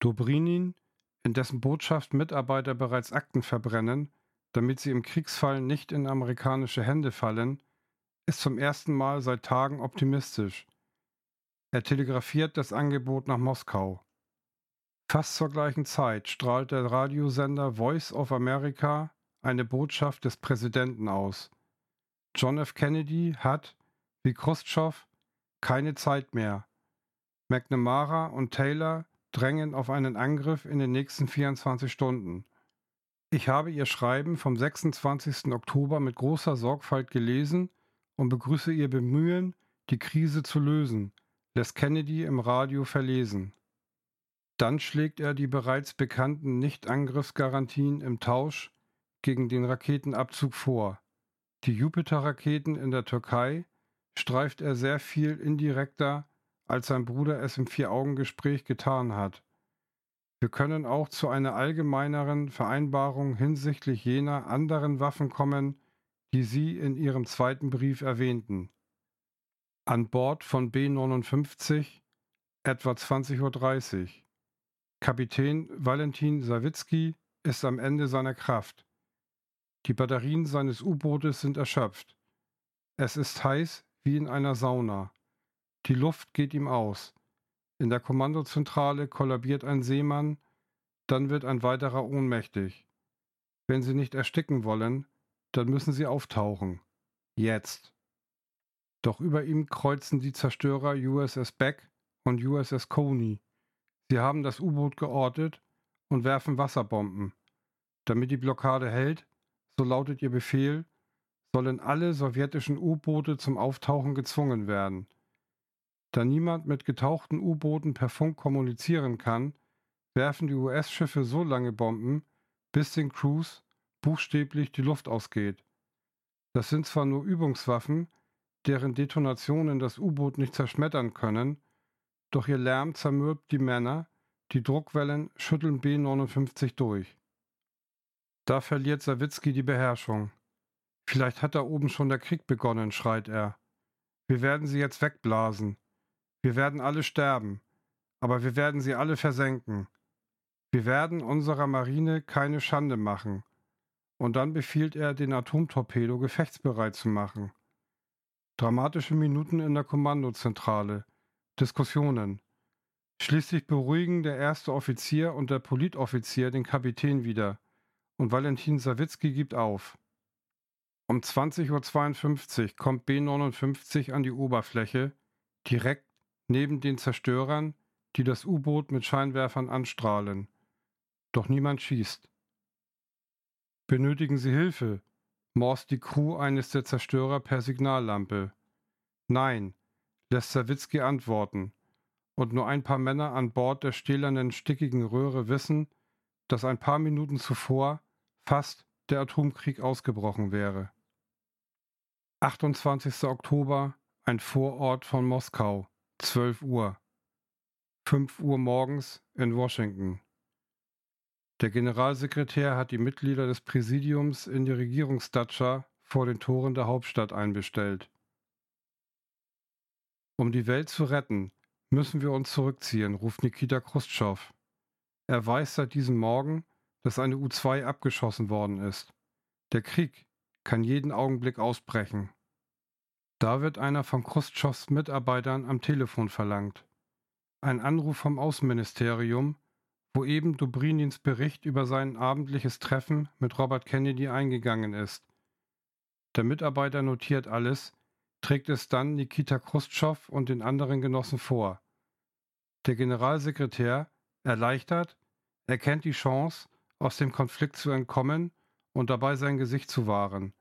Dobrinin, in dessen Botschaft Mitarbeiter bereits Akten verbrennen, damit sie im Kriegsfall nicht in amerikanische Hände fallen, ist zum ersten Mal seit Tagen optimistisch. Er telegrafiert das Angebot nach Moskau. Fast zur gleichen Zeit strahlt der Radiosender Voice of America eine Botschaft des Präsidenten aus. John F. Kennedy hat, wie Khrushchev, keine Zeit mehr. McNamara und Taylor drängen auf einen Angriff in den nächsten 24 Stunden. Ich habe Ihr Schreiben vom 26. Oktober mit großer Sorgfalt gelesen und begrüße Ihr Bemühen, die Krise zu lösen, lässt Kennedy im Radio verlesen. Dann schlägt er die bereits bekannten Nichtangriffsgarantien im Tausch gegen den Raketenabzug vor. Die Jupiter-Raketen in der Türkei streift er sehr viel indirekter, als sein Bruder es im Vier-Augen-Gespräch getan hat. Wir können auch zu einer allgemeineren Vereinbarung hinsichtlich jener anderen Waffen kommen, die Sie in Ihrem zweiten Brief erwähnten. An Bord von B-59 etwa 20.30 Uhr. Kapitän Valentin Sawicki ist am Ende seiner Kraft. Die Batterien seines U-Bootes sind erschöpft. Es ist heiß wie in einer Sauna. Die Luft geht ihm aus. In der Kommandozentrale kollabiert ein Seemann, dann wird ein weiterer ohnmächtig. Wenn Sie nicht ersticken wollen, dann müssen Sie auftauchen. Jetzt. Doch über ihm kreuzen die Zerstörer USS Beck und USS Coney. Sie haben das U-Boot geortet und werfen Wasserbomben. Damit die Blockade hält, so lautet ihr Befehl, sollen alle sowjetischen U-Boote zum Auftauchen gezwungen werden. Da niemand mit getauchten U-Booten per Funk kommunizieren kann, werfen die US-Schiffe so lange Bomben, bis den Crews buchstäblich die Luft ausgeht. Das sind zwar nur Übungswaffen, deren Detonationen das U-Boot nicht zerschmettern können, doch ihr Lärm zermürbt die Männer, die Druckwellen schütteln B-59 durch. Da verliert Sawicki die Beherrschung. Vielleicht hat da oben schon der Krieg begonnen, schreit er. Wir werden sie jetzt wegblasen. Wir werden alle sterben, aber wir werden sie alle versenken. Wir werden unserer Marine keine Schande machen. Und dann befiehlt er, den Atomtorpedo gefechtsbereit zu machen. Dramatische Minuten in der Kommandozentrale. Diskussionen. Schließlich beruhigen der erste Offizier und der Politoffizier den Kapitän wieder und Valentin Sawicki gibt auf. Um 20.52 Uhr kommt B-59 an die Oberfläche, direkt neben den Zerstörern, die das U-Boot mit Scheinwerfern anstrahlen. Doch niemand schießt. Benötigen Sie Hilfe? morst die Crew eines der Zerstörer per Signallampe. Nein, lässt Sawicki antworten, und nur ein paar Männer an Bord der stählernen, stickigen Röhre wissen, dass ein paar Minuten zuvor fast der Atomkrieg ausgebrochen wäre. 28. Oktober, ein Vorort von Moskau, 12 Uhr. 5 Uhr morgens in Washington. Der Generalsekretär hat die Mitglieder des Präsidiums in die Regierungsdatscha vor den Toren der Hauptstadt einbestellt. Um die Welt zu retten, müssen wir uns zurückziehen, ruft Nikita Khrushchev. Er weiß seit diesem Morgen, dass eine U-2 abgeschossen worden ist. Der Krieg kann jeden Augenblick ausbrechen. Da wird einer von Khrushchevs Mitarbeitern am Telefon verlangt. Ein Anruf vom Außenministerium, wo eben Dobrinins Bericht über sein abendliches Treffen mit Robert Kennedy eingegangen ist. Der Mitarbeiter notiert alles, trägt es dann Nikita Khrushchev und den anderen Genossen vor. Der Generalsekretär, erleichtert, erkennt die Chance, aus dem Konflikt zu entkommen und dabei sein Gesicht zu wahren.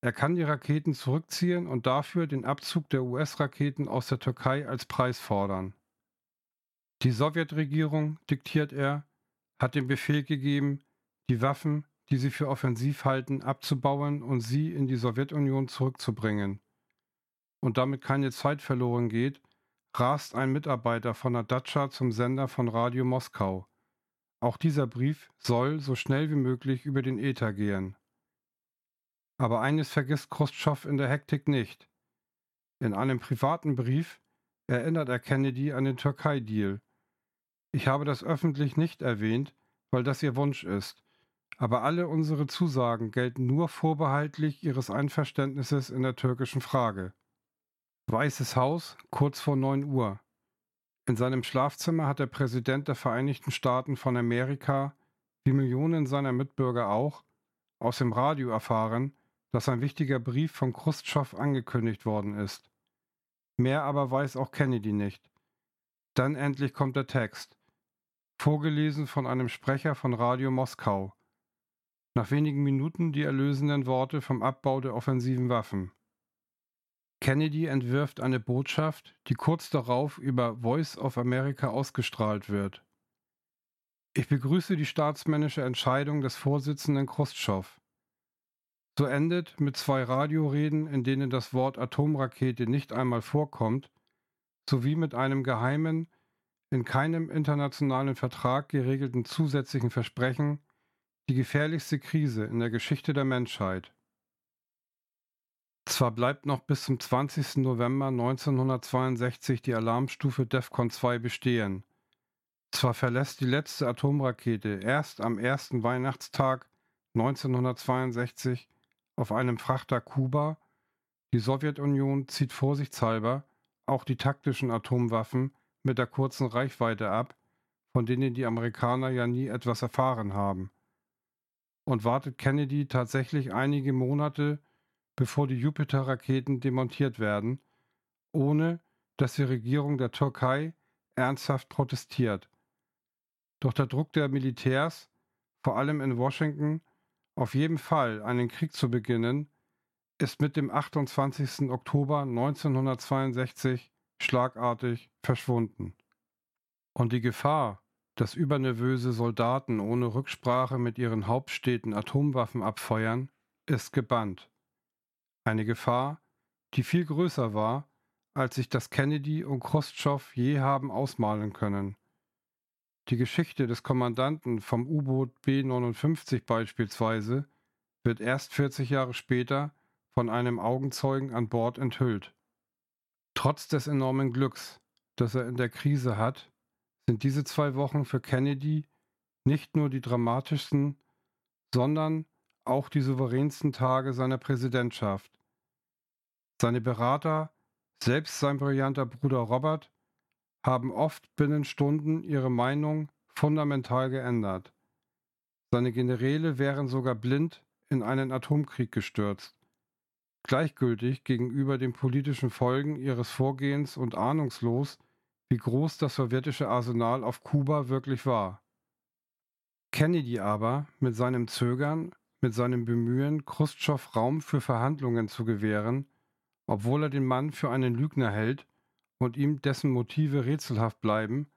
Er kann die Raketen zurückziehen und dafür den Abzug der US-Raketen aus der Türkei als Preis fordern. Die Sowjetregierung, diktiert er, hat den Befehl gegeben, die Waffen, die sie für offensiv halten, abzubauen und sie in die Sowjetunion zurückzubringen. Und damit keine Zeit verloren geht, rast ein Mitarbeiter von der Datscha zum Sender von Radio Moskau. Auch dieser Brief soll so schnell wie möglich über den Äther gehen. Aber eines vergisst Khrushchev in der Hektik nicht. In einem privaten Brief erinnert er Kennedy an den Türkei-Deal. Ich habe das öffentlich nicht erwähnt, weil das ihr Wunsch ist, aber alle unsere Zusagen gelten nur vorbehaltlich ihres Einverständnisses in der türkischen Frage. Weißes Haus, kurz vor neun Uhr. In seinem Schlafzimmer hat der Präsident der Vereinigten Staaten von Amerika, wie Millionen seiner Mitbürger auch, aus dem Radio erfahren, dass ein wichtiger Brief von Khrushchev angekündigt worden ist. Mehr aber weiß auch Kennedy nicht. Dann endlich kommt der Text, vorgelesen von einem Sprecher von Radio Moskau. nach wenigen Minuten die erlösenden Worte vom Abbau der offensiven Waffen. Kennedy entwirft eine Botschaft, die kurz darauf über Voice of America ausgestrahlt wird. Ich begrüße die staatsmännische Entscheidung des Vorsitzenden Khrushchev. So endet mit zwei Radioreden, in denen das Wort Atomrakete nicht einmal vorkommt, sowie mit einem geheimen, in keinem internationalen Vertrag geregelten zusätzlichen Versprechen, die gefährlichste Krise in der Geschichte der Menschheit. Zwar bleibt noch bis zum 20. November 1962 die Alarmstufe DEFCON 2 bestehen, zwar verlässt die letzte Atomrakete erst am ersten Weihnachtstag 1962 auf einem Frachter Kuba, die Sowjetunion zieht vorsichtshalber auch die taktischen Atomwaffen mit der kurzen Reichweite ab, von denen die Amerikaner ja nie etwas erfahren haben und wartet Kennedy tatsächlich einige Monate, bevor die Jupiter-Raketen demontiert werden, ohne dass die Regierung der Türkei ernsthaft protestiert. Doch der Druck der Militärs, vor allem in Washington, auf jeden Fall einen Krieg zu beginnen, ist mit dem 28. Oktober 1962 schlagartig verschwunden. Und die Gefahr, dass übernervöse Soldaten ohne Rücksprache mit ihren Hauptstädten Atomwaffen abfeuern, ist gebannt. Eine Gefahr, die viel größer war, als sich das Kennedy und Khrushchev je haben ausmalen können. Die Geschichte des Kommandanten vom U-Boot B-59 beispielsweise wird erst 40 Jahre später von einem Augenzeugen an Bord enthüllt. Trotz des enormen Glücks, das er in der Krise hat, sind diese zwei Wochen für Kennedy nicht nur die dramatischsten, sondern auch die souveränsten Tage seiner Präsidentschaft. Seine Berater, selbst sein brillanter Bruder Robert, haben oft binnen Stunden ihre Meinung fundamental geändert. Seine Generäle wären sogar blind in einen Atomkrieg gestürzt, gleichgültig gegenüber den politischen Folgen ihres Vorgehens und ahnungslos, wie groß das sowjetische Arsenal auf Kuba wirklich war. Kennedy aber, mit seinem Zögern, mit seinem Bemühen, Khrushchev Raum für Verhandlungen zu gewähren, obwohl er den Mann für einen Lügner hält und ihm dessen Motive rätselhaft bleiben,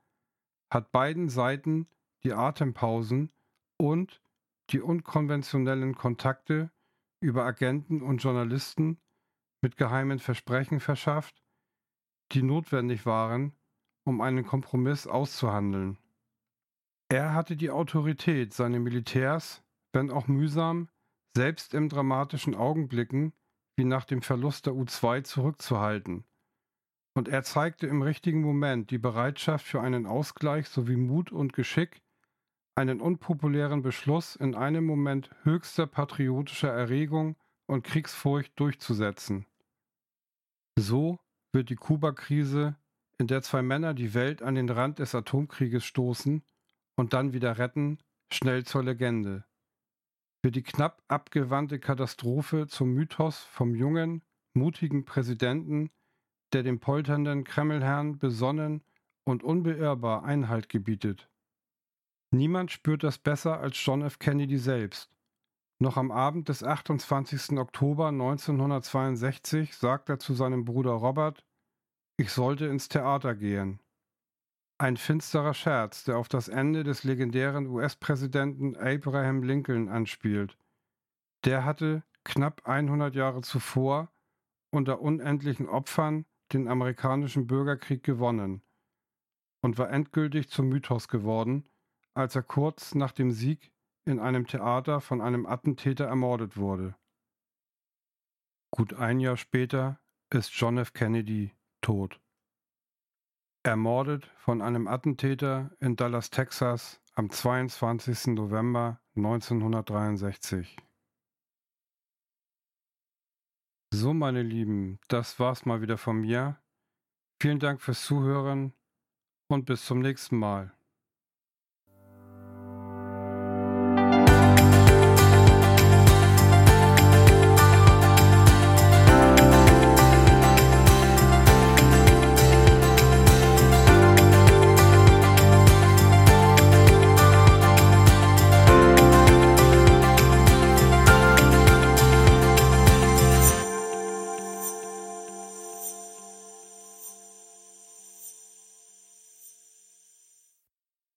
hat beiden Seiten die Atempausen und die unkonventionellen Kontakte über Agenten und Journalisten mit geheimen Versprechen verschafft, die notwendig waren, um einen Kompromiss auszuhandeln. Er hatte die Autorität, seine Militärs, wenn auch mühsam, selbst in dramatischen Augenblicken wie nach dem Verlust der U-2 zurückzuhalten. Und er zeigte im richtigen Moment die Bereitschaft für einen Ausgleich sowie Mut und Geschick, einen unpopulären Beschluss in einem Moment höchster patriotischer Erregung und Kriegsfurcht durchzusetzen. So wird die Kuba-Krise in der zwei Männer die Welt an den Rand des Atomkrieges stoßen und dann wieder retten, schnell zur Legende. Für die knapp abgewandte Katastrophe zum Mythos vom jungen, mutigen Präsidenten, der dem polternden Kremlherrn besonnen und unbeirrbar Einhalt gebietet. Niemand spürt das besser als John F. Kennedy selbst. Noch am Abend des 28. Oktober 1962 sagt er zu seinem Bruder Robert, ich sollte ins Theater gehen. Ein finsterer Scherz, der auf das Ende des legendären US-Präsidenten Abraham Lincoln anspielt. Der hatte knapp 100 Jahre zuvor unter unendlichen Opfern den amerikanischen Bürgerkrieg gewonnen und war endgültig zum Mythos geworden, als er kurz nach dem Sieg in einem Theater von einem Attentäter ermordet wurde. Gut ein Jahr später ist John F. Kennedy tot. Ermordet von einem Attentäter in Dallas, Texas am 22. November 1963. So, meine Lieben, das war's mal wieder von mir. Vielen Dank fürs Zuhören und bis zum nächsten Mal.